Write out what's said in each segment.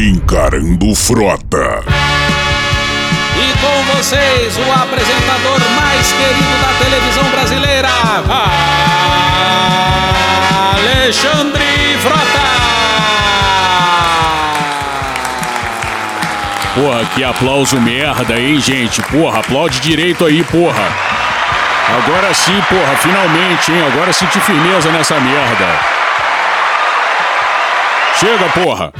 Encarando Frota. E com vocês, o apresentador mais querido da televisão brasileira, Alexandre Frota. Porra, que aplauso merda, hein, gente? Porra, aplaude direito aí, porra. Agora sim, porra, finalmente, hein? Agora senti firmeza nessa merda. Chega, porra!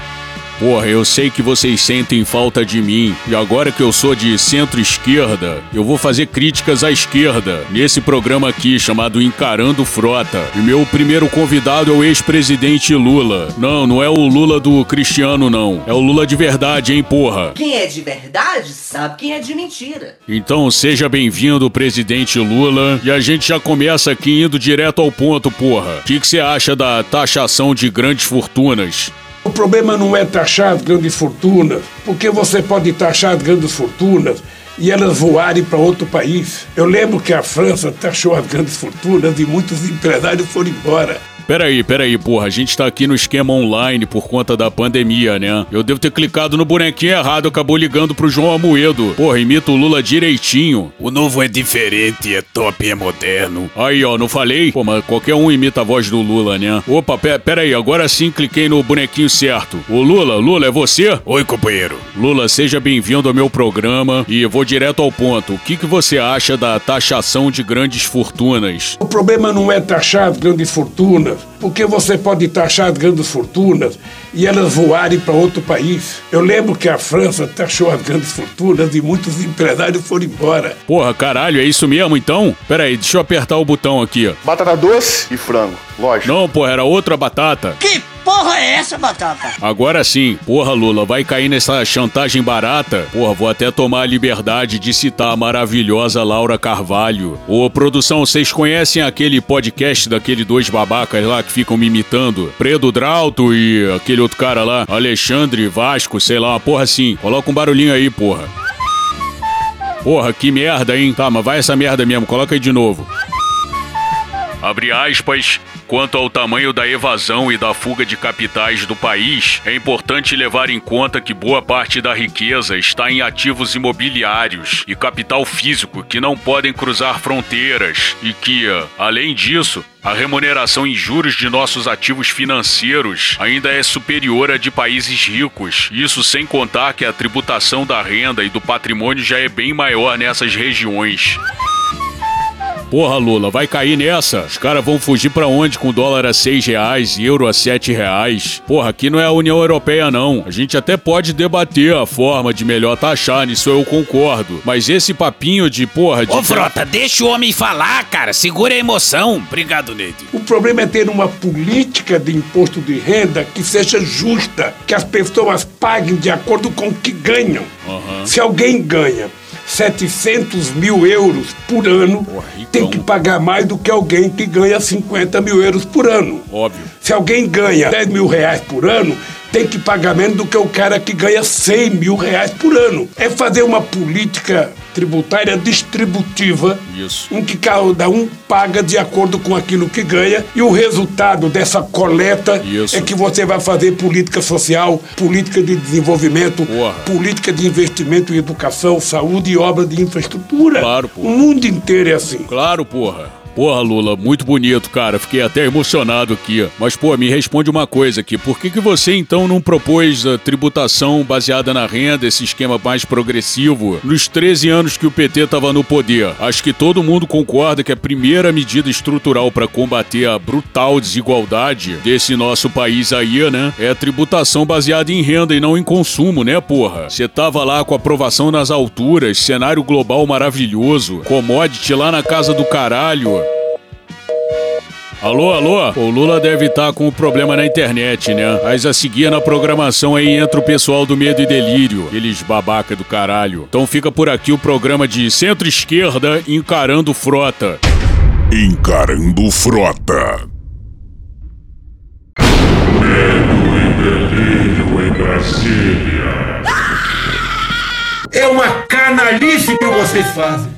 Porra, eu sei que vocês sentem falta de mim, e agora que eu sou de centro-esquerda, eu vou fazer críticas à esquerda, nesse programa aqui chamado Encarando Frota. E meu primeiro convidado é o ex-presidente Lula. Não, não é o Lula do Cristiano, não. É o Lula de verdade, hein, porra? Quem é de verdade sabe quem é de mentira. Então seja bem-vindo, presidente Lula. E a gente já começa aqui indo direto ao ponto, porra. O que você acha da taxação de grandes fortunas? O problema não é taxar as grandes fortunas, porque você pode taxar as grandes fortunas e elas voarem para outro país. Eu lembro que a França taxou as grandes fortunas e muitos empresários foram embora. Peraí, peraí, porra, a gente tá aqui no esquema online por conta da pandemia, né? Eu devo ter clicado no bonequinho errado, acabou ligando pro João Amoedo. Porra, imita o Lula direitinho. O novo é diferente, é top, é moderno. Aí, ó, não falei? Pô, mas qualquer um imita a voz do Lula, né? Opa, pe peraí, agora sim cliquei no bonequinho certo. O Lula, Lula, é você? Oi, companheiro. Lula, seja bem-vindo ao meu programa e vou direto ao ponto. O que, que você acha da taxação de grandes fortunas? O problema não é taxar as grandes fortunas, porque você pode taxar as grandes fortunas e elas voarem para outro país. Eu lembro que a França taxou as grandes fortunas e muitos empresários foram embora. Porra, caralho, é isso mesmo então? Peraí, deixa eu apertar o botão aqui. Batata doce e frango, lógico. Não, porra, era outra batata. Que porra é essa, Batata? Agora sim, porra, Lula, vai cair nessa chantagem barata? Porra, vou até tomar a liberdade de citar a maravilhosa Laura Carvalho. Ô, produção, vocês conhecem aquele podcast daquele dois babacas lá que ficam me imitando? Predo Drauto e aquele outro cara lá, Alexandre Vasco, sei lá, uma porra assim. Coloca um barulhinho aí, porra. Porra, que merda, hein? Tá, mas vai essa merda mesmo, coloca aí de novo. Abre aspas. Quanto ao tamanho da evasão e da fuga de capitais do país, é importante levar em conta que boa parte da riqueza está em ativos imobiliários e capital físico que não podem cruzar fronteiras e que, além disso, a remuneração em juros de nossos ativos financeiros ainda é superior à de países ricos. Isso sem contar que a tributação da renda e do patrimônio já é bem maior nessas regiões. Porra, Lula, vai cair nessa. Os caras vão fugir pra onde com dólar a seis reais e euro a sete reais? Porra, aqui não é a União Europeia, não. A gente até pode debater a forma de melhor taxar, nisso eu concordo. Mas esse papinho de, porra, de... Ô, Frota, deixa o homem falar, cara. Segura a emoção. Obrigado, Ned. O problema é ter uma política de imposto de renda que seja justa, que as pessoas paguem de acordo com o que ganham. Se alguém ganha 700 mil euros por ano, Porra, tem que pagar mais do que alguém que ganha 50 mil euros por ano. Óbvio. Se alguém ganha 10 mil reais por ano, tem que pagar menos do que o cara que ganha 100 mil reais por ano. É fazer uma política tributária distributiva Isso. em que cada um paga de acordo com aquilo que ganha e o resultado dessa coleta Isso. é que você vai fazer política social, política de desenvolvimento, Porra. política de investimento em educação, saúde e obra de infraestrutura. Claro, porra. O mundo inteiro é assim. Claro, porra. Porra, Lula, muito bonito, cara. Fiquei até emocionado aqui. Mas, pô, me responde uma coisa aqui. Por que, que você, então, não propôs a tributação baseada na renda, esse esquema mais progressivo, nos 13 anos que o PT tava no poder? Acho que todo mundo concorda que a primeira medida estrutural para combater a brutal desigualdade desse nosso país aí, né, é a tributação baseada em renda e não em consumo, né, porra? Você tava lá com aprovação nas alturas, cenário global maravilhoso, commodity lá na casa do caralho. Alô, alô? O Lula deve estar com um problema na internet, né? Mas a seguir na programação aí entra o pessoal do Medo e Delírio, eles babaca do caralho. Então fica por aqui o programa de centro-esquerda encarando frota. Encarando Frota. É uma canalice que vocês fazem.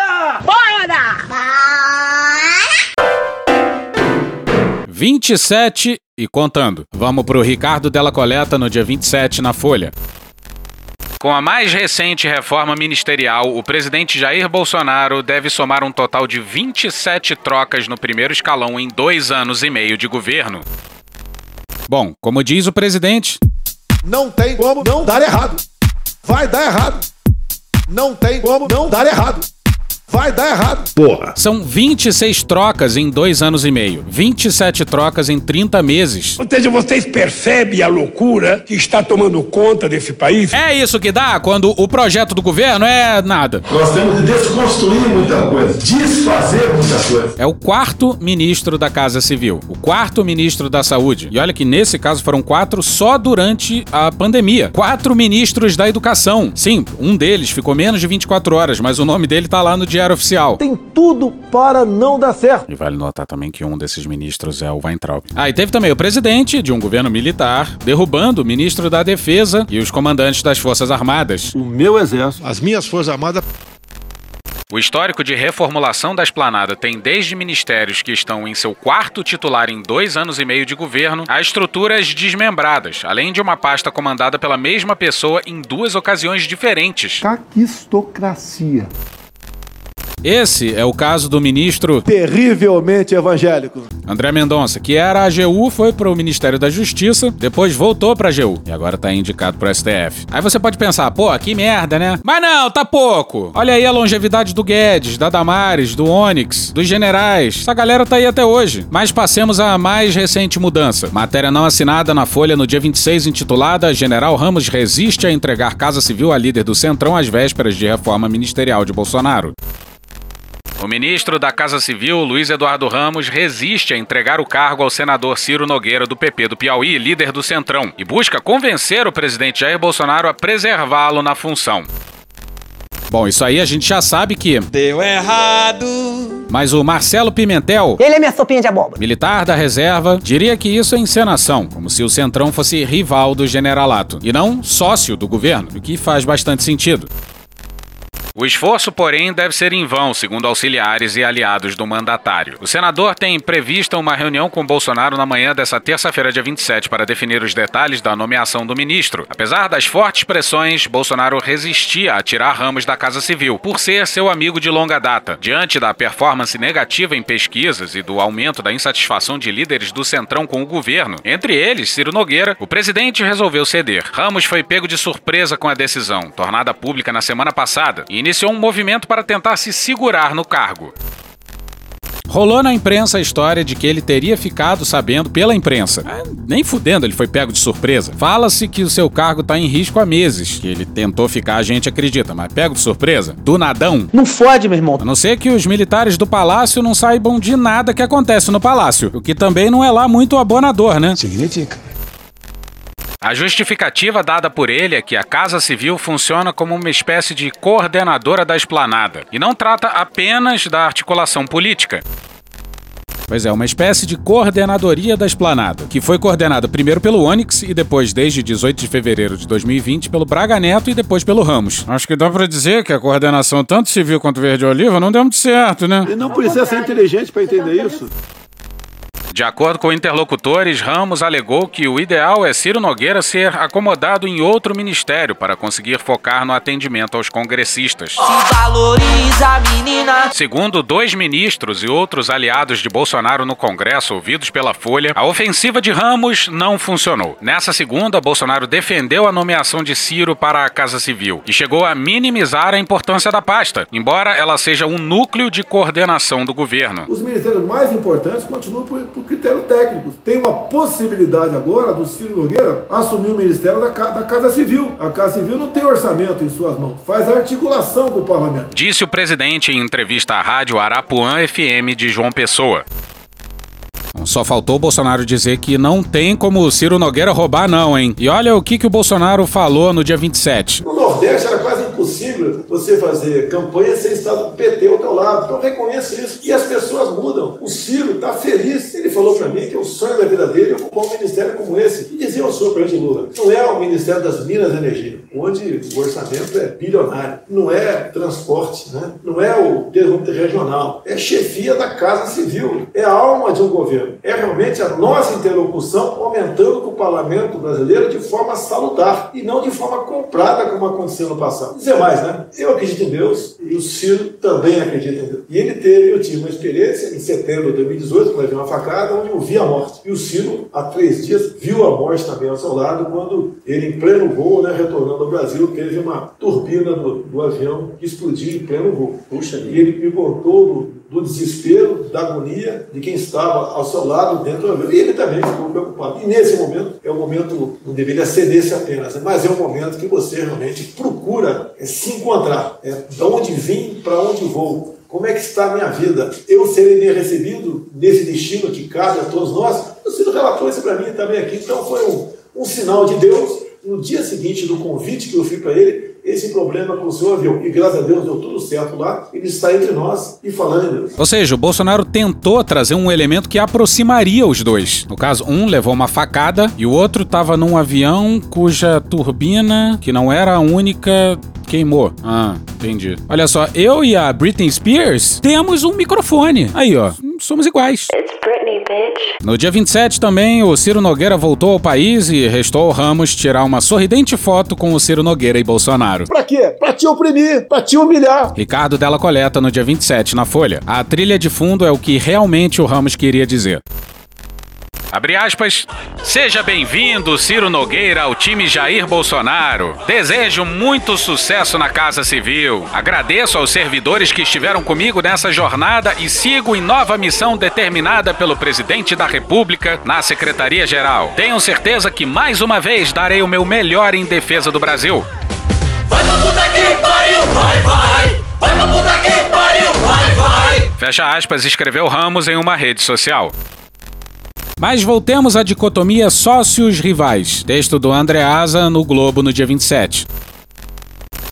27 e contando. Vamos pro Ricardo Della Coleta no dia 27 na Folha. Com a mais recente reforma ministerial, o presidente Jair Bolsonaro deve somar um total de 27 trocas no primeiro escalão em dois anos e meio de governo. Bom, como diz o presidente. Não tem como não dar errado. Vai dar errado. Não tem como não dar errado. Vai dar errado. Porra. São 26 trocas em dois anos e meio. 27 trocas em 30 meses. Ou seja, vocês percebem a loucura que está tomando conta desse país? É isso que dá quando o projeto do governo é nada. Nós temos de desconstruir muita coisa, desfazer muita coisa. É o quarto ministro da Casa Civil, o quarto ministro da Saúde. E olha que nesse caso foram quatro só durante a pandemia. Quatro ministros da Educação. Sim, um deles ficou menos de 24 horas, mas o nome dele tá lá no dia Diário Oficial. Tem tudo para não dar certo. E vale notar também que um desses ministros é o Weintraub. Ah, e teve também o presidente de um governo militar derrubando o ministro da Defesa e os comandantes das Forças Armadas. O meu exército, as minhas Forças Armadas o histórico de reformulação da esplanada tem desde ministérios que estão em seu quarto titular em dois anos e meio de governo a estruturas desmembradas, além de uma pasta comandada pela mesma pessoa em duas ocasiões diferentes. Caquistocracia. Esse é o caso do ministro terrivelmente evangélico André Mendonça, que era a AGU, foi para o Ministério da Justiça, depois voltou para a AGU e agora tá indicado para o STF. Aí você pode pensar, pô, que merda, né? Mas não, tá pouco. Olha aí a longevidade do Guedes, da Damares, do Onyx, dos generais. Essa galera tá aí até hoje. Mas passemos à mais recente mudança. Matéria não assinada na Folha no dia 26 intitulada General Ramos resiste a entregar Casa Civil a líder do Centrão às vésperas de reforma ministerial de Bolsonaro. O ministro da Casa Civil, Luiz Eduardo Ramos, resiste a entregar o cargo ao senador Ciro Nogueira, do PP do Piauí, líder do Centrão, e busca convencer o presidente Jair Bolsonaro a preservá-lo na função. Bom, isso aí a gente já sabe que. Deu errado. Mas o Marcelo Pimentel. Ele é minha sopinha de abóbora. Militar da reserva, diria que isso é encenação, como se o Centrão fosse rival do generalato, e não sócio do governo, o que faz bastante sentido. O esforço, porém, deve ser em vão, segundo auxiliares e aliados do mandatário. O senador tem prevista uma reunião com Bolsonaro na manhã dessa terça-feira, dia 27, para definir os detalhes da nomeação do ministro. Apesar das fortes pressões, Bolsonaro resistia a tirar Ramos da Casa Civil, por ser seu amigo de longa data. Diante da performance negativa em pesquisas e do aumento da insatisfação de líderes do Centrão com o governo, entre eles Ciro Nogueira, o presidente resolveu ceder. Ramos foi pego de surpresa com a decisão, tornada pública na semana passada, e iniciou um movimento para tentar se segurar no cargo. Rolou na imprensa a história de que ele teria ficado sabendo pela imprensa. Ah, nem fudendo, ele foi pego de surpresa. Fala-se que o seu cargo tá em risco há meses, que ele tentou ficar, a gente acredita, mas pego de surpresa? Do nadão? Não fode, meu irmão. A não ser que os militares do palácio não saibam de nada que acontece no palácio, o que também não é lá muito abonador, né? Significa. A justificativa dada por ele é que a Casa Civil funciona como uma espécie de coordenadora da esplanada e não trata apenas da articulação política. Pois é, uma espécie de coordenadoria da esplanada, que foi coordenada primeiro pelo Onyx e depois, desde 18 de fevereiro de 2020, pelo Braga Neto e depois pelo Ramos. Acho que dá pra dizer que a coordenação tanto civil quanto verde-oliva não deu muito certo, né? Ele não precisa ser inteligente para entender isso. De acordo com interlocutores, Ramos alegou que o ideal é Ciro Nogueira ser acomodado em outro ministério para conseguir focar no atendimento aos congressistas. Se valoriza, menina. Segundo dois ministros e outros aliados de Bolsonaro no Congresso ouvidos pela Folha, a ofensiva de Ramos não funcionou. Nessa segunda, Bolsonaro defendeu a nomeação de Ciro para a Casa Civil e chegou a minimizar a importância da pasta, embora ela seja um núcleo de coordenação do governo. Os ministérios mais importantes continuam por, por critério técnico. Tem uma possibilidade agora do Ciro Nogueira assumir o Ministério da, da Casa Civil. A Casa Civil não tem orçamento em suas mãos, faz articulação com o parlamento. Disse o presidente em entrevista à rádio Arapuã FM de João Pessoa. Só faltou o Bolsonaro dizer que não tem como o Ciro Nogueira roubar, não, hein? E olha o que, que o Bolsonaro falou no dia 27. No Nordeste era quase impossível você fazer campanha sem estar do PT ao teu lado. Então reconheça isso. E as pessoas mudam. O Ciro está feliz. Ele falou para mim que o sonho da vida dele é ocupar um ministério como esse. E dizia ao senhor presidente Lula, não é o Ministério das Minas e Energia, onde o orçamento é bilionário. Não é transporte, né? não é o desenvolvimento regional. É chefia da Casa Civil. É a alma de um governo. É realmente a nossa interlocução aumentando com o parlamento brasileiro de forma salutar e não de forma comprada como aconteceu no passado. Dizer mais, né? Eu acredito em Deus e o Ciro também acredita em Deus. E ele teve, eu tive uma experiência em setembro de 2018, quando levei uma facada, onde eu vi a morte. E o Ciro, há três dias, viu a morte também ao seu lado, quando ele, em pleno voo, né, retornando ao Brasil, teve uma turbina do, do avião que explodiu em pleno voo. Puxa, e ele me contou do, desespero, da agonia de quem estava ao seu lado dentro do avião. E ele também ficou preocupado. E nesse momento, é um momento, não deveria ser desse apenas, né? mas é um momento que você realmente procura é, se encontrar. É, de onde vim, para onde vou. Como é que está a minha vida? Eu serei bem recebido nesse destino que cabe a todos nós? O Ciro relatou isso para mim também aqui. Então foi um, um sinal de Deus. No dia seguinte do convite que eu fiz para ele, esse problema com o seu avião. E graças a Deus deu tudo certo lá. Ele está entre nós e falando em Deus. Ou seja, o Bolsonaro tentou trazer um elemento que aproximaria os dois. No caso, um levou uma facada e o outro estava num avião cuja turbina, que não era a única, queimou. Ah, entendi. Olha só, eu e a Britney Spears temos um microfone. Aí, ó, somos iguais. No dia 27 também, o Ciro Nogueira voltou ao país e restou ao Ramos tirar uma sorridente foto com o Ciro Nogueira e Bolsonaro. Pra quê? Pra te oprimir, pra te humilhar. Ricardo Della Coleta no dia 27 na Folha. A trilha de fundo é o que realmente o Ramos queria dizer. Abre aspas. Seja bem-vindo, Ciro Nogueira, ao time Jair Bolsonaro. Desejo muito sucesso na Casa Civil. Agradeço aos servidores que estiveram comigo nessa jornada e sigo em nova missão determinada pelo presidente da República na Secretaria-Geral. Tenho certeza que mais uma vez darei o meu melhor em defesa do Brasil. Vai pra puta que pariu, vai, vai! Vai pra puta que pariu, vai, vai! Fecha aspas, escreveu Ramos em uma rede social. Mas voltemos à dicotomia sócios-rivais. Texto do Andreasa no Globo no dia 27.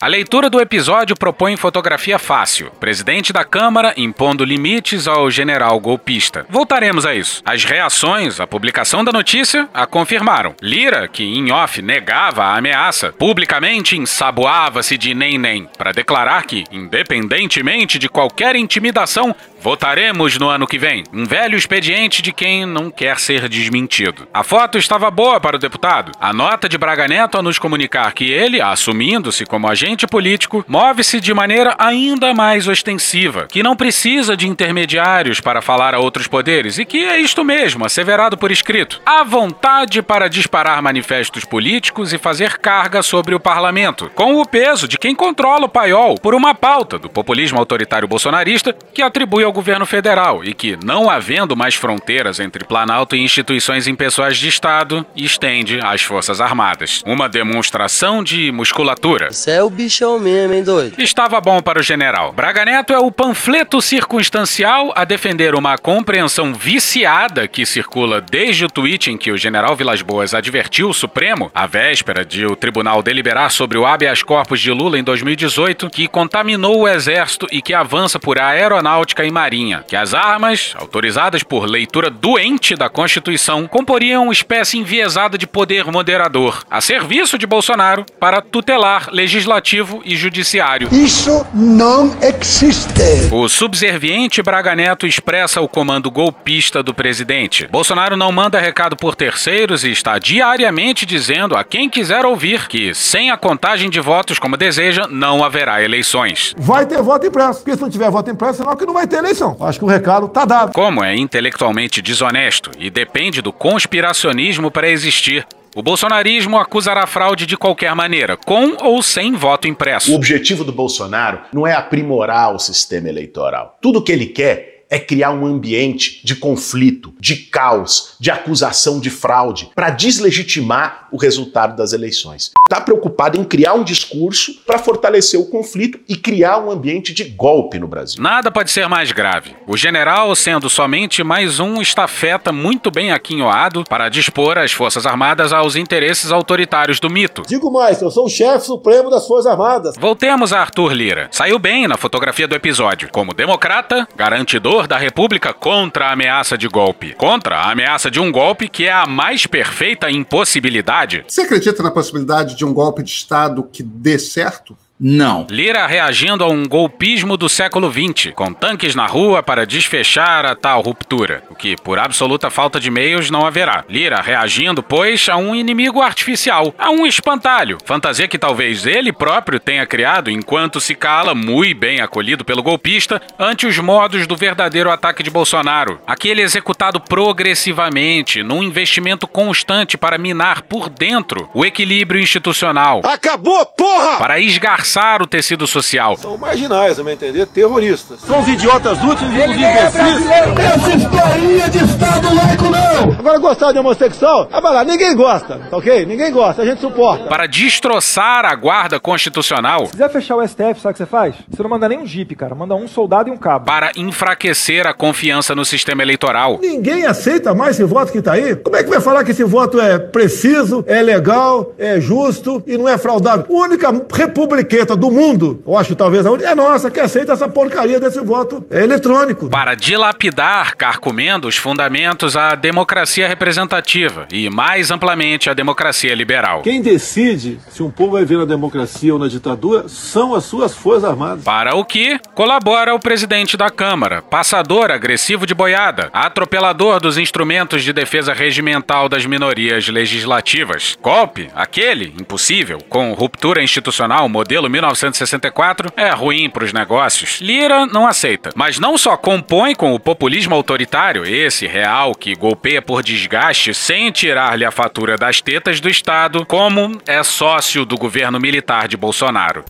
A leitura do episódio propõe fotografia fácil. Presidente da Câmara impondo limites ao general golpista. Voltaremos a isso. As reações à publicação da notícia a confirmaram. Lira, que em off negava a ameaça, publicamente ensaboava-se de nem-nem para declarar que, independentemente de qualquer intimidação, votaremos no ano que vem. Um velho expediente de quem não quer ser desmentido. A foto estava boa para o deputado. A nota de Braga Neto a nos comunicar que ele, assumindo-se como agente político move-se de maneira ainda mais ostensiva, que não precisa de intermediários para falar a outros poderes e que é isto mesmo, asseverado por escrito. Há vontade para disparar manifestos políticos e fazer carga sobre o parlamento, com o peso de quem controla o paiol por uma pauta do populismo autoritário bolsonarista que atribui ao governo federal e que, não havendo mais fronteiras entre Planalto e instituições impessoais de Estado, estende às Forças Armadas. Uma demonstração de musculatura. Isso é o bichão mesmo, hein, doido? Estava bom para o general. Braga Neto é o panfleto circunstancial a defender uma compreensão viciada que circula desde o tweet em que o general Vilas Boas advertiu o Supremo, à véspera de o tribunal deliberar sobre o habeas corpus de Lula em 2018, que contaminou o exército e que avança por aeronáutica e marinha, que as armas, autorizadas por leitura doente da Constituição, comporiam uma espécie enviesada de poder moderador, a serviço de Bolsonaro para tutelar legislativo e judiciário. Isso não existe. O subserviente Braga Neto expressa o comando golpista do presidente. Bolsonaro não manda recado por terceiros e está diariamente dizendo a quem quiser ouvir que, sem a contagem de votos como deseja, não haverá eleições. Vai ter voto impresso, porque se não tiver voto impresso, senão que não vai ter eleição. Acho que o recado tá dado. Como é intelectualmente desonesto e depende do conspiracionismo para existir, o bolsonarismo acusará fraude de qualquer maneira, com ou sem voto impresso. O objetivo do Bolsonaro não é aprimorar o sistema eleitoral. Tudo que ele quer é criar um ambiente de conflito, de caos, de acusação de fraude, para deslegitimar o resultado das eleições. Está preocupado em criar um discurso para fortalecer o conflito e criar um ambiente de golpe no Brasil. Nada pode ser mais grave. O general sendo somente mais um estafeta muito bem aquinhoado para dispor as Forças Armadas aos interesses autoritários do mito. Digo mais, eu sou o chefe supremo das Forças Armadas. Voltemos a Arthur Lira. Saiu bem na fotografia do episódio. Como democrata, garantidor da República contra a ameaça de golpe. Contra a ameaça de um golpe que é a mais perfeita impossibilidade. Você acredita na possibilidade de um golpe de Estado que dê certo? Não. Lira reagindo a um golpismo do século XX, com tanques na rua para desfechar a tal ruptura, o que, por absoluta falta de meios, não haverá. Lira reagindo, pois, a um inimigo artificial, a um espantalho, fantasia que talvez ele próprio tenha criado enquanto se cala, muito bem acolhido pelo golpista, ante os modos do verdadeiro ataque de Bolsonaro, aquele executado progressivamente, num investimento constante para minar por dentro o equilíbrio institucional. Acabou, porra! Para esgarçar o tecido social. São marginais, a meu entender, terroristas. São os idiotas úteis e os imbecis. Essa historinha de Estado laico não! Agora gostar de homossexual? Ah, vai lá, ninguém gosta, tá ok? Ninguém gosta, a gente suporta. Para destroçar a guarda constitucional. Se quiser fechar o STF, sabe o que você faz? Você não manda nem um jipe, cara. Manda um soldado e um cabo. Para enfraquecer a confiança no sistema eleitoral. Ninguém aceita mais esse voto que tá aí. Como é que vai falar que esse voto é preciso, é legal, é justo e não é fraudável? Única republicana do mundo, eu acho talvez a única, é nossa, que aceita essa porcaria desse voto eletrônico. Para dilapidar, carcomendo os fundamentos à democracia representativa e, mais amplamente, à democracia liberal. Quem decide se um povo vai ver na democracia ou na ditadura são as suas forças armadas. Para o que colabora o presidente da Câmara, passador agressivo de boiada, atropelador dos instrumentos de defesa regimental das minorias legislativas. Golpe, aquele, impossível, com ruptura institucional, modelo 1964 é ruim para os negócios. Lira não aceita, mas não só compõe com o populismo autoritário, esse real que golpeia por desgaste sem tirar-lhe a fatura das tetas do Estado, como é sócio do governo militar de Bolsonaro.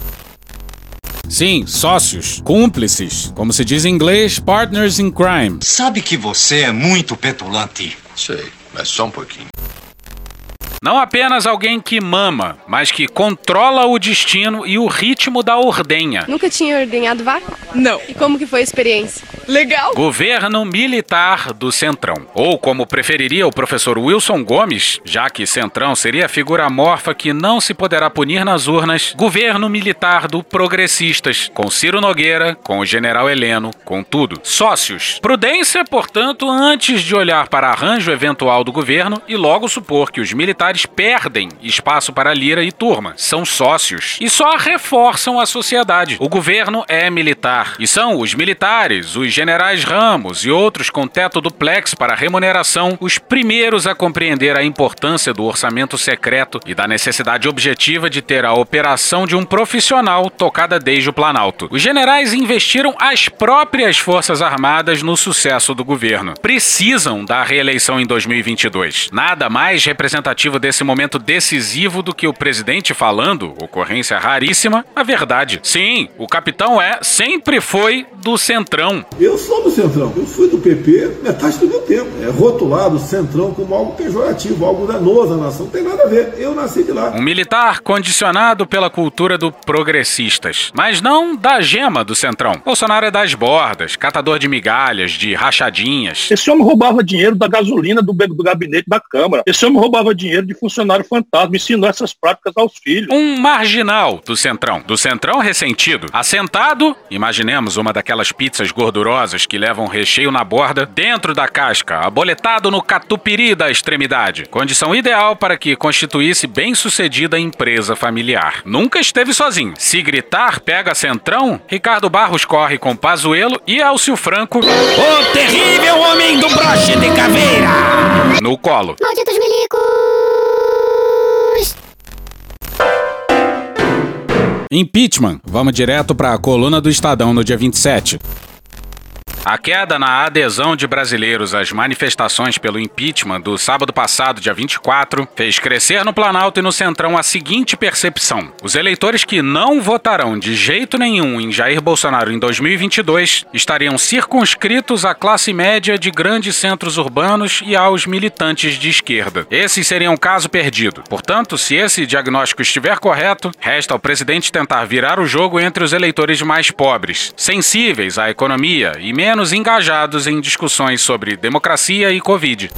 Sim, sócios, cúmplices, como se diz em inglês, partners in crime. Sabe que você é muito petulante. Sei, mas só um pouquinho. Não apenas alguém que mama, mas que controla o destino e o ritmo da ordenha. Nunca tinha ordenhado vaca? Não. E como que foi a experiência? Legal. Governo militar do Centrão. Ou como preferiria o professor Wilson Gomes, já que Centrão seria a figura amorfa que não se poderá punir nas urnas, governo militar do Progressistas, com Ciro Nogueira, com o general Heleno, com tudo. Sócios. Prudência, portanto, antes de olhar para arranjo eventual do governo e logo supor que os militares perdem espaço para Lira e turma. São sócios e só reforçam a sociedade. O governo é militar e são os militares, os generais Ramos e outros com teto duplex para remuneração os primeiros a compreender a importância do orçamento secreto e da necessidade objetiva de ter a operação de um profissional tocada desde o Planalto. Os generais investiram as próprias Forças Armadas no sucesso do governo. Precisam da reeleição em 2022. Nada mais representativo desse momento decisivo do que o presidente falando, ocorrência raríssima, a verdade. Sim, o capitão é, sempre foi do Centrão. Eu sou do Centrão, eu fui do PP metade do meu tempo. É rotulado o Centrão como algo pejorativo, algo danoso à nação, não tem nada a ver. Eu nasci de lá. Um militar condicionado pela cultura do progressistas, mas não da gema do Centrão. Bolsonaro é das bordas, catador de migalhas, de rachadinhas. Esse homem roubava dinheiro da gasolina do, do gabinete da Câmara. Esse homem roubava dinheiro de funcionário fantasma, ensinou essas práticas aos filhos. Um marginal do Centrão. Do Centrão ressentido. Assentado, imaginemos uma daquelas pizzas gordurosas que levam recheio na borda, dentro da casca, aboletado no catupiry da extremidade. Condição ideal para que constituísse bem-sucedida empresa familiar. Nunca esteve sozinho. Se gritar, pega Centrão, Ricardo Barros corre com Pazuelo e Elcio Franco. O terrível homem do broche de caveira! No colo. Malditos milicos! Impeachment. Vamos direto para a coluna do Estadão no dia 27. A queda na adesão de brasileiros às manifestações pelo impeachment do sábado passado, dia 24, fez crescer no Planalto e no Centrão a seguinte percepção: os eleitores que não votarão de jeito nenhum em Jair Bolsonaro em 2022 estariam circunscritos à classe média de grandes centros urbanos e aos militantes de esquerda. Esses seriam caso perdido. Portanto, se esse diagnóstico estiver correto, resta ao presidente tentar virar o jogo entre os eleitores mais pobres, sensíveis à economia e menos menos engajados em discussões sobre democracia e Covid.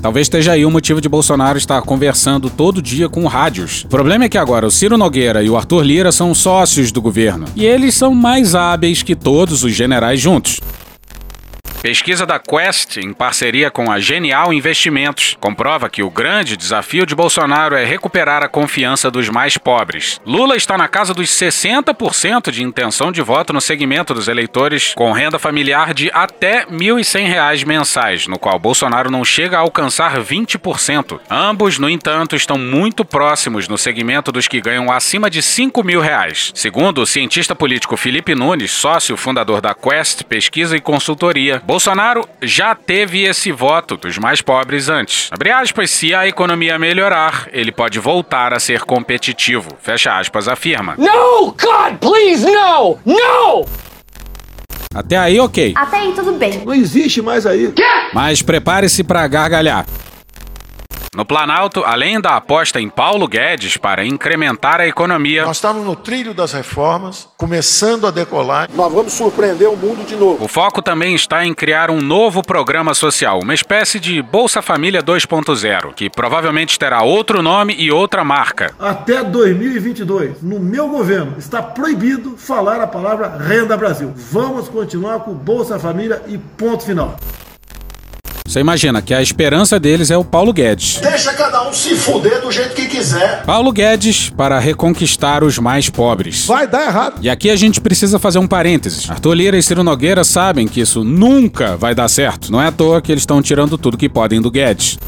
Talvez esteja aí o motivo de Bolsonaro estar conversando todo dia com rádios. O problema é que agora o Ciro Nogueira e o Arthur Lira são sócios do governo. E eles são mais hábeis que todos os generais juntos. Pesquisa da Quest, em parceria com a Genial Investimentos, comprova que o grande desafio de Bolsonaro é recuperar a confiança dos mais pobres. Lula está na casa dos 60% de intenção de voto no segmento dos eleitores com renda familiar de até R$ 1.100 mensais, no qual Bolsonaro não chega a alcançar 20%. Ambos, no entanto, estão muito próximos no segmento dos que ganham acima de 5 mil reais. Segundo o cientista político Felipe Nunes, sócio fundador da Quest Pesquisa e Consultoria, Bolsonaro já teve esse voto dos mais pobres antes. Abre aspas, se a economia melhorar, ele pode voltar a ser competitivo. Fecha aspas, afirma. No, God, please, no! No! Até aí, ok. Até aí, tudo bem. Não existe mais aí. Quê? Mas prepare-se para gargalhar. No Planalto, além da aposta em Paulo Guedes para incrementar a economia. Nós estamos no trilho das reformas, começando a decolar. Nós vamos surpreender o mundo de novo. O foco também está em criar um novo programa social, uma espécie de Bolsa Família 2.0, que provavelmente terá outro nome e outra marca. Até 2022, no meu governo, está proibido falar a palavra Renda Brasil. Vamos continuar com Bolsa Família e ponto final. Você imagina que a esperança deles é o Paulo Guedes. Deixa cada um se fuder do jeito que quiser. Paulo Guedes para reconquistar os mais pobres. Vai dar errado. E aqui a gente precisa fazer um parênteses. Arthur Lira e Ciro Nogueira sabem que isso nunca vai dar certo. Não é à toa que eles estão tirando tudo que podem do Guedes.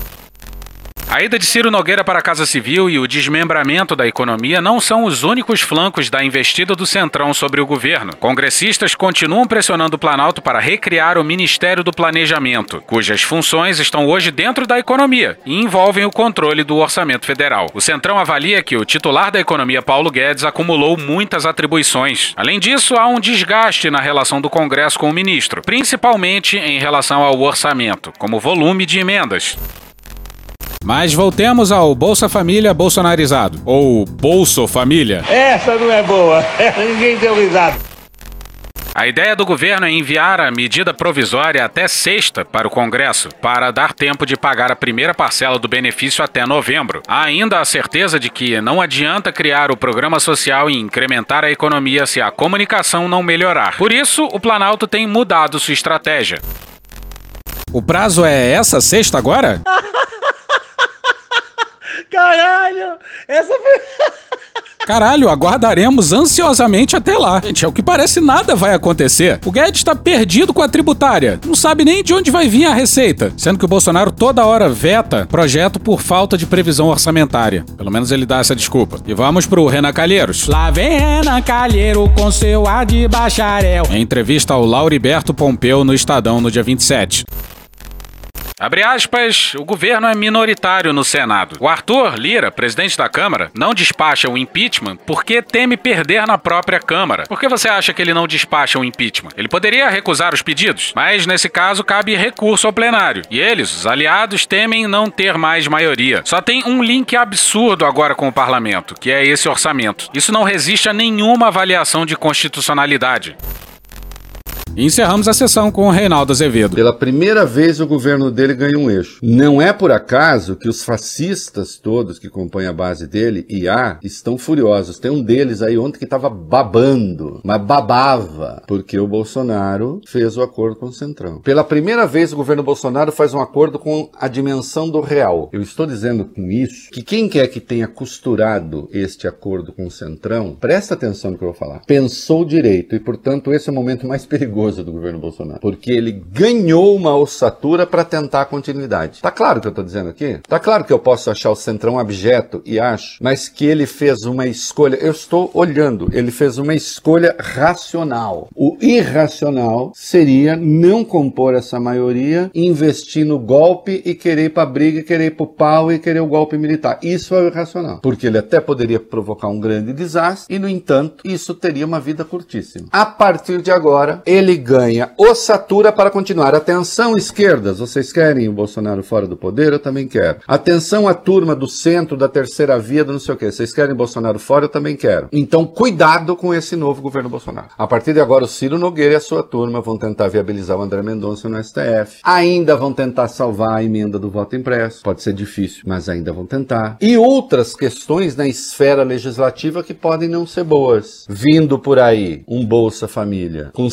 A ida de Ciro Nogueira para a Casa Civil e o desmembramento da economia não são os únicos flancos da investida do Centrão sobre o governo. Congressistas continuam pressionando o Planalto para recriar o Ministério do Planejamento, cujas funções estão hoje dentro da economia e envolvem o controle do orçamento federal. O Centrão avalia que o titular da economia, Paulo Guedes, acumulou muitas atribuições. Além disso, há um desgaste na relação do Congresso com o ministro, principalmente em relação ao orçamento, como volume de emendas. Mas voltemos ao Bolsa Família bolsonarizado, ou Bolso Família. Essa não é boa, ninguém deu risada. A ideia do governo é enviar a medida provisória até sexta para o Congresso, para dar tempo de pagar a primeira parcela do benefício até novembro. Há ainda a certeza de que não adianta criar o programa social e incrementar a economia se a comunicação não melhorar. Por isso, o Planalto tem mudado sua estratégia. O prazo é essa sexta agora? Caralho! Essa foi. Caralho, aguardaremos ansiosamente até lá. Gente, ao que parece, nada vai acontecer. O Guedes está perdido com a tributária. Não sabe nem de onde vai vir a receita. Sendo que o Bolsonaro toda hora veta projeto por falta de previsão orçamentária. Pelo menos ele dá essa desculpa. E vamos pro Renan Calheiros. Lá vem Renan Calheiro com seu ar de bacharel. Em entrevista ao Lauriberto Pompeu no Estadão no dia 27. Abre aspas, o governo é minoritário no Senado. O Arthur Lira, presidente da Câmara, não despacha o impeachment porque teme perder na própria Câmara. Por que você acha que ele não despacha o impeachment? Ele poderia recusar os pedidos, mas nesse caso cabe recurso ao plenário. E eles, os aliados, temem não ter mais maioria. Só tem um link absurdo agora com o parlamento, que é esse orçamento. Isso não resiste a nenhuma avaliação de constitucionalidade. Encerramos a sessão com o Reinaldo Azevedo. Pela primeira vez o governo dele ganha um eixo. Não é por acaso que os fascistas todos que compõem a base dele, e há, estão furiosos. Tem um deles aí ontem que estava babando, mas babava, porque o Bolsonaro fez o acordo com o Centrão. Pela primeira vez o governo Bolsonaro faz um acordo com a dimensão do real. Eu estou dizendo com isso que quem quer que tenha costurado este acordo com o Centrão, presta atenção no que eu vou falar, pensou direito e, portanto, esse é o momento mais perigoso perigoso do governo Bolsonaro, porque ele ganhou uma ossatura para tentar a continuidade. Tá claro o que eu tô dizendo aqui? Tá claro que eu posso achar o Centrão abjeto e acho, mas que ele fez uma escolha, eu estou olhando, ele fez uma escolha racional. O irracional seria não compor essa maioria, investir no golpe e querer ir pra briga, querer ir pro pau e querer o golpe militar. Isso é o irracional, porque ele até poderia provocar um grande desastre e, no entanto, isso teria uma vida curtíssima. A partir de agora, ele ganha ossatura para continuar. Atenção, esquerdas, vocês querem o Bolsonaro fora do poder? Eu também quero. Atenção, a turma do centro, da terceira via, do não sei o quê. Vocês querem Bolsonaro fora? Eu também quero. Então, cuidado com esse novo governo Bolsonaro. A partir de agora, o Ciro Nogueira e a sua turma vão tentar viabilizar o André Mendonça no STF. Ainda vão tentar salvar a emenda do voto impresso. Pode ser difícil, mas ainda vão tentar. E outras questões na esfera legislativa que podem não ser boas. Vindo por aí um Bolsa Família com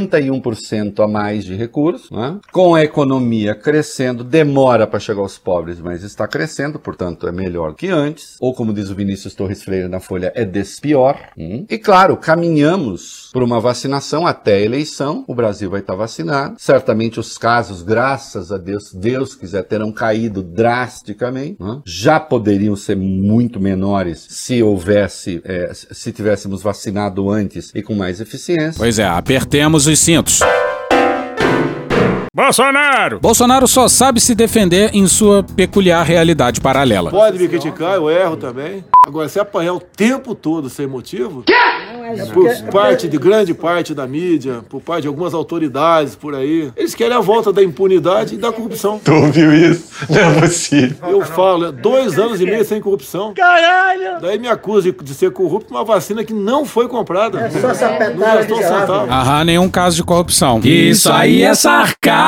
51% a mais de recursos, né? com a economia crescendo, demora para chegar aos pobres, mas está crescendo, portanto é melhor que antes. Ou como diz o Vinícius Torres Freire na Folha, é despior. Hum? E claro, caminhamos por uma vacinação até a eleição. O Brasil vai estar vacinado. Certamente os casos, graças a Deus, Deus quiser, terão caído drasticamente. Né? Já poderiam ser muito menores se houvesse, é, se tivéssemos vacinado antes e com mais eficiência. Pois é, apertemos os cintos. Bolsonaro! Bolsonaro só sabe se defender em sua peculiar realidade paralela. Pode me criticar, eu erro também. Agora, se apanhar o tempo todo sem motivo, por parte de grande parte da mídia, por parte de algumas autoridades por aí, eles querem a volta da impunidade e da corrupção. Tu ouviu isso? Não é possível. Eu falo, é dois anos e meio sem corrupção. Caralho! Daí me acusa de, ser corrupto com uma vacina que não foi comprada. É só essa Não gastou um centavo. Aham, nenhum caso de corrupção. Isso aí é sarcasmo!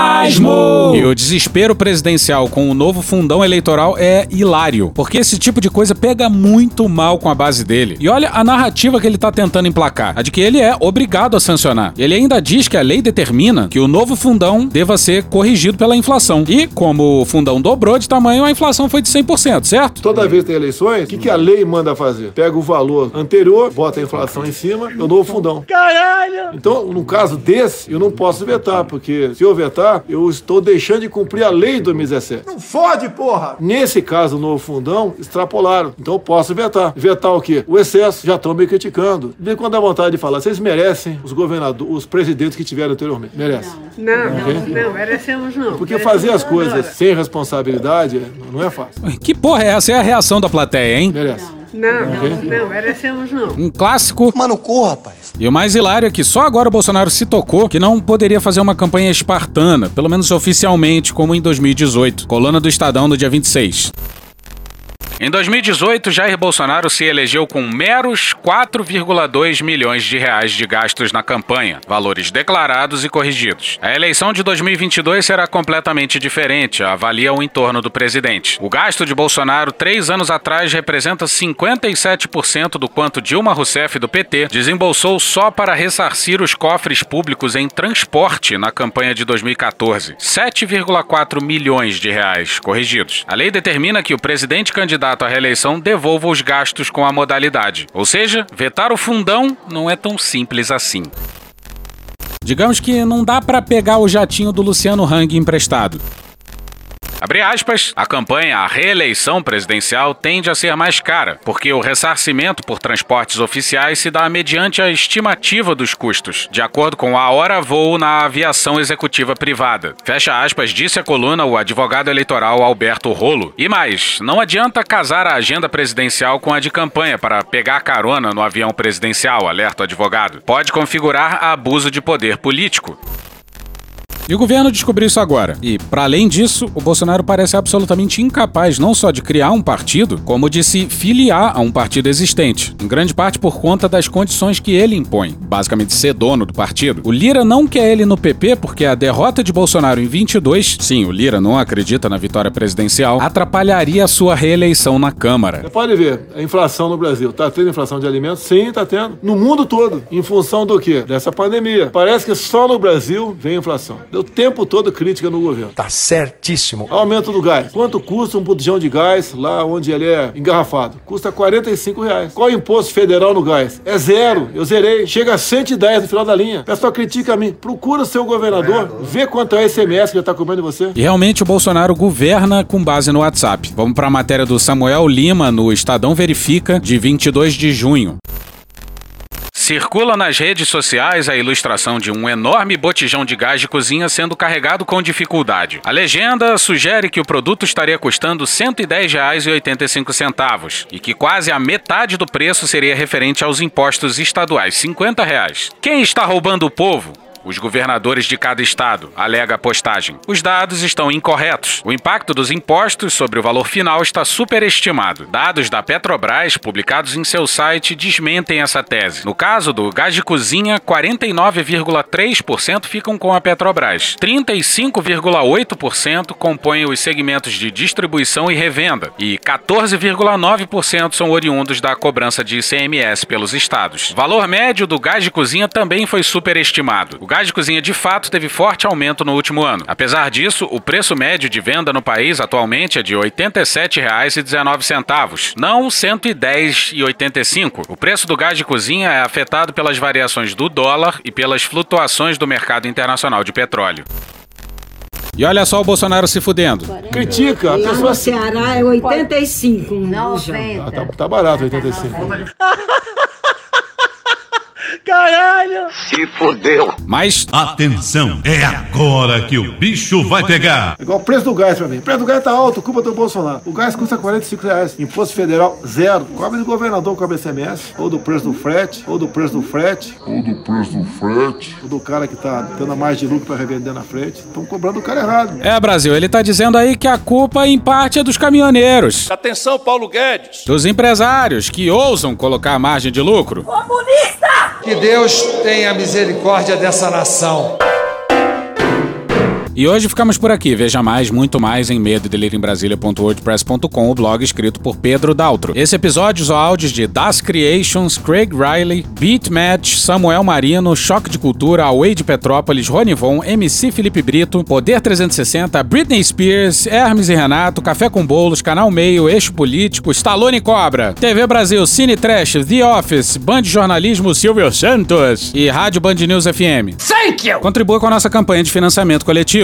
E o desespero presidencial com o novo fundão eleitoral é hilário, porque esse tipo de coisa pega muito mal com a base dele. E olha a narrativa que ele tá tentando emplacar, a de que ele é obrigado a sancionar. Ele ainda diz que a lei determina que o novo fundão deva ser corrigido pela inflação. E como o fundão dobrou de tamanho, a inflação foi de 100%, certo? Toda vez que tem eleições, o que, que a lei manda fazer? Pega o valor anterior, bota a inflação em cima, é o novo fundão. Caralho! Então, no caso desse, eu não posso vetar, porque se eu vetar, eu estou deixando de cumprir a lei de 2017. Não fode, porra! Nesse caso, o novo fundão, extrapolaram. Então eu posso vetar. Vetar o quê? O excesso. Já estão me criticando. Vem quando dá vontade de falar. Vocês merecem os governadores, os presidentes que tiveram anteriormente. Merecem. Não, Ok? não, não, merecemos não. Porque Merecemos fazer as não coisas sem responsabilidade não é fácil. Que porra é essa? É a reação da plateia, hein? Merece. Não, Ok? não, merecemos não. Um clássico. Mano, corra, rapaz. E o mais hilário é que só agora o Bolsonaro se tocou que não poderia fazer uma campanha espartana, pelo menos oficialmente, como em 2018. Coluna do Estadão no dia 26. Em 2018, Jair Bolsonaro se elegeu com meros 4,2 milhões de reais de gastos na campanha, valores declarados e corrigidos. A eleição de 2022 será completamente diferente, avalia o entorno do presidente. O gasto de Bolsonaro três anos atrás representa 57% do quanto Dilma Rousseff do PT desembolsou só para ressarcir os cofres públicos em transporte na campanha de 2014. 7,4 milhões de reais corrigidos. A lei determina que o presidente candidato à reeleição devolva os gastos com a modalidade. Ou seja, vetar o fundão não é tão simples assim. Digamos que não dá pra pegar o jatinho do Luciano Hang emprestado. Abre aspas, a campanha à reeleição presidencial tende a ser mais cara, porque o ressarcimento por transportes oficiais se dá mediante a estimativa dos custos, de acordo com a hora voo na aviação executiva privada. Fecha aspas, disse a coluna o advogado eleitoral Alberto Rolo. E mais, não adianta casar a agenda presidencial com a de campanha para pegar carona no avião presidencial, alerta o advogado. Pode configurar abuso de poder político. E o governo descobriu isso agora. E, para além disso, o Bolsonaro parece absolutamente incapaz não só de criar um partido, como de se filiar a um partido existente, em grande parte por conta das condições que ele impõe, basicamente ser dono do partido. O Lira não quer ele no PP porque a derrota de Bolsonaro em 22, sim, o Lira não acredita na vitória presidencial, atrapalharia a sua reeleição na Câmara. Você pode ver, a inflação no Brasil. Tá tendo inflação de alimentos? Sim, tá tendo. No mundo todo. Em função do quê? Dessa pandemia. Parece que só no Brasil vem inflação. O tempo todo crítica no governo. Tá certíssimo. Aumento do gás. Quanto custa um botijão de gás lá onde ele é engarrafado? Custa 45 reais. Qual é o imposto federal no gás? É zero. Eu zerei. Chega a 110 no final da linha. O pessoal critica a mim. Procura o seu governador, vê quanto é o SMS que ele tá cobrando você. E realmente o Bolsonaro governa com base no WhatsApp. Vamos para a matéria do Samuel Lima no Estadão Verifica, de 22 de junho. Circula nas redes sociais a ilustração de um enorme botijão de gás de cozinha sendo carregado com dificuldade. A legenda sugere que o produto estaria custando R$ 110,85 e que quase a metade do preço seria referente aos impostos estaduais, 50 reais. Quem está roubando o povo? Os governadores de cada estado, alega a postagem. Os dados estão incorretos. O impacto dos impostos sobre o valor final está superestimado. Dados da Petrobras, publicados em seu site, desmentem essa tese. No caso do gás de cozinha, 49,3% ficam com a Petrobras. 35,8% compõem os segmentos de distribuição e revenda. E 14,9% são oriundos da cobrança de ICMS pelos estados. O valor médio do gás de cozinha também foi superestimado. O gás de cozinha de fato teve forte aumento no último ano. Apesar disso, o preço médio de venda no país atualmente é de R$ 87,19, não R$ 110,85. O preço do gás de cozinha é afetado pelas variações do dólar e pelas flutuações do mercado internacional de petróleo. E olha só o Bolsonaro se fudendo. Critica. A Lá pessoa... no Ceará é 85. Ah, tá, tá barato 85. Caralho! Se fodeu. Mas Atenção, é agora que o bicho vai pegar. Igual o preço do gás pra mim. O preço do gás tá alto, culpa do Bolsonaro. O gás custa 45 reais. Imposto federal, zero. Cobre do governador, cobre SMS. Ou do preço do frete, ou do preço do frete. Ou do preço do frete. Ou do cara que tá tendo a mais de lucro pra revender na frente. Estão cobrando o cara errado. É, Brasil, ele tá dizendo aí que a culpa em parte é dos caminhoneiros, Atenção, Paulo Guedes. dos empresários que ousam colocar a margem de lucro. Que Deus tenha misericórdia dessa nação. E hoje ficamos por aqui. Veja mais, muito mais em medo em Brasília.wordpress.com, o blog escrito por Pedro Daltro. Esse episódio usou áudios de Das Creations, Craig Riley, Beat Match, Samuel Marino, Choque de Cultura, Away de Petrópolis, Rony Von, MC Felipe Brito, Poder 360, Britney Spears, Hermes e Renato, Café com Bolos, Canal Meio, Eixo Político, Stallone Cobra, TV Brasil, Cine Trash, The Office, Band Jornalismo Silvio Santos e Rádio Band News FM. Thank you! Contribua com a nossa campanha de financiamento coletivo.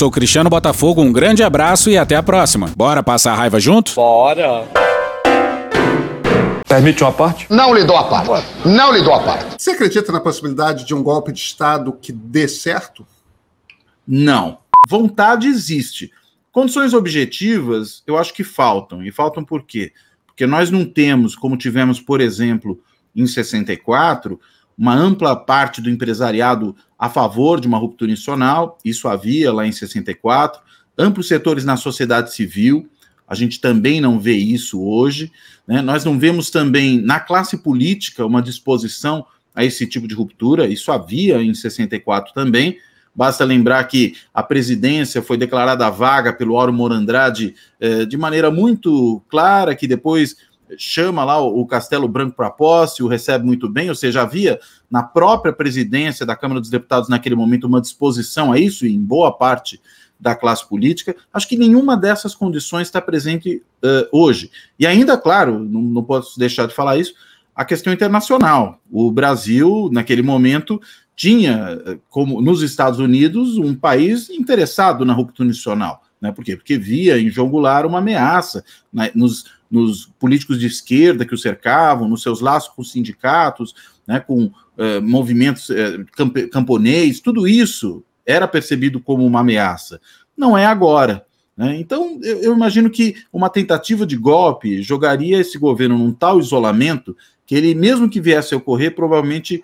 sou o Cristiano Botafogo, um grande abraço e até a próxima. Bora passar a raiva junto? Bora. Permite uma parte? Não lhe dou a parte. Não lhe dou a parte. Você acredita na possibilidade de um golpe de Estado que dê certo? Não. Vontade existe. Condições objetivas, eu acho que faltam. E faltam por quê? Porque nós não temos, como tivemos, por exemplo, em 64, uma ampla parte do empresariado a favor de uma ruptura institucional, isso havia lá em 64, amplos setores na sociedade civil, a gente também não vê isso hoje. Né? Nós não vemos também na classe política uma disposição a esse tipo de ruptura, isso havia em 64 também. Basta lembrar que a presidência foi declarada vaga pelo Auro Morandrade eh, de maneira muito clara, que depois chama lá o Castelo Branco para posse, o recebe muito bem, ou seja, havia na própria presidência da Câmara dos Deputados naquele momento uma disposição a isso, e em boa parte da classe política. Acho que nenhuma dessas condições está presente uh, hoje. E ainda, claro, não, não posso deixar de falar isso, a questão internacional. O Brasil, naquele momento, tinha, como nos Estados Unidos, um país interessado na ruptura nacional. Né? Por quê? Porque via em João Goulart uma ameaça né? nos, nos, políticos de esquerda que o cercavam, nos seus laços com os sindicatos, né? com uh, movimentos uh, camp camponês, tudo isso era percebido como uma ameaça. Não é agora. Né? Então, eu, eu, imagino que uma tentativa de golpe jogaria esse governo num tal isolamento que ele, mesmo que viesse a ocorrer, provavelmente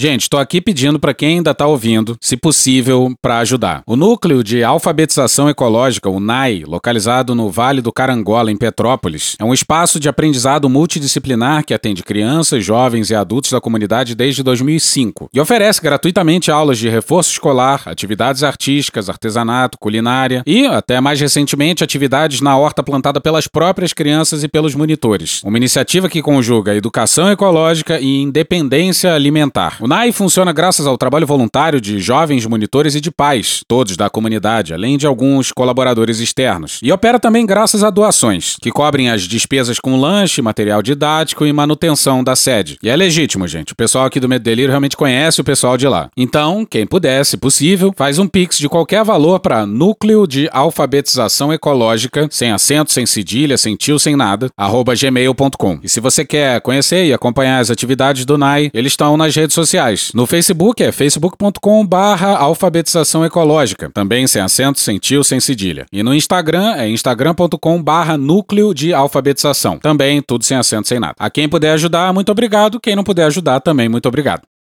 Gente, estou aqui pedindo para quem ainda está ouvindo, se possível, para ajudar. O Núcleo de Alfabetização Ecológica, o NAI, localizado no Vale do Carangola, em Petrópolis, é um espaço de aprendizado multidisciplinar que atende crianças, jovens e adultos da comunidade desde 2005 e oferece gratuitamente aulas de reforço escolar, atividades artísticas, artesanato, culinária e, até mais recentemente, atividades na horta plantada pelas próprias crianças e pelos monitores. Uma iniciativa que conjuga educação ecológica e independência alimentar. NAI funciona graças ao trabalho voluntário de jovens monitores e de pais, todos da comunidade, além de alguns colaboradores externos. E opera também graças a doações, que cobrem as despesas com lanche, material didático e manutenção da sede. E é legítimo, gente. O pessoal aqui do Medo Delírio realmente conhece o pessoal de lá. Então, quem puder, se possível, faz um pix de qualquer valor para Núcleo de Alfabetização Ecológica, sem acento, sem cedilha, sem tio, sem nada, gmail.com. E se você quer conhecer e acompanhar as atividades do NAI, eles estão nas redes sociais sociais. No Facebook é facebook.com barra alfabetização ecológica, também sem acento, sem tio, sem cedilha. E no Instagram é instagram.com barra núcleo de alfabetização, também tudo sem acento, sem nada. A quem puder ajudar, muito obrigado. Quem não puder ajudar, também muito obrigado.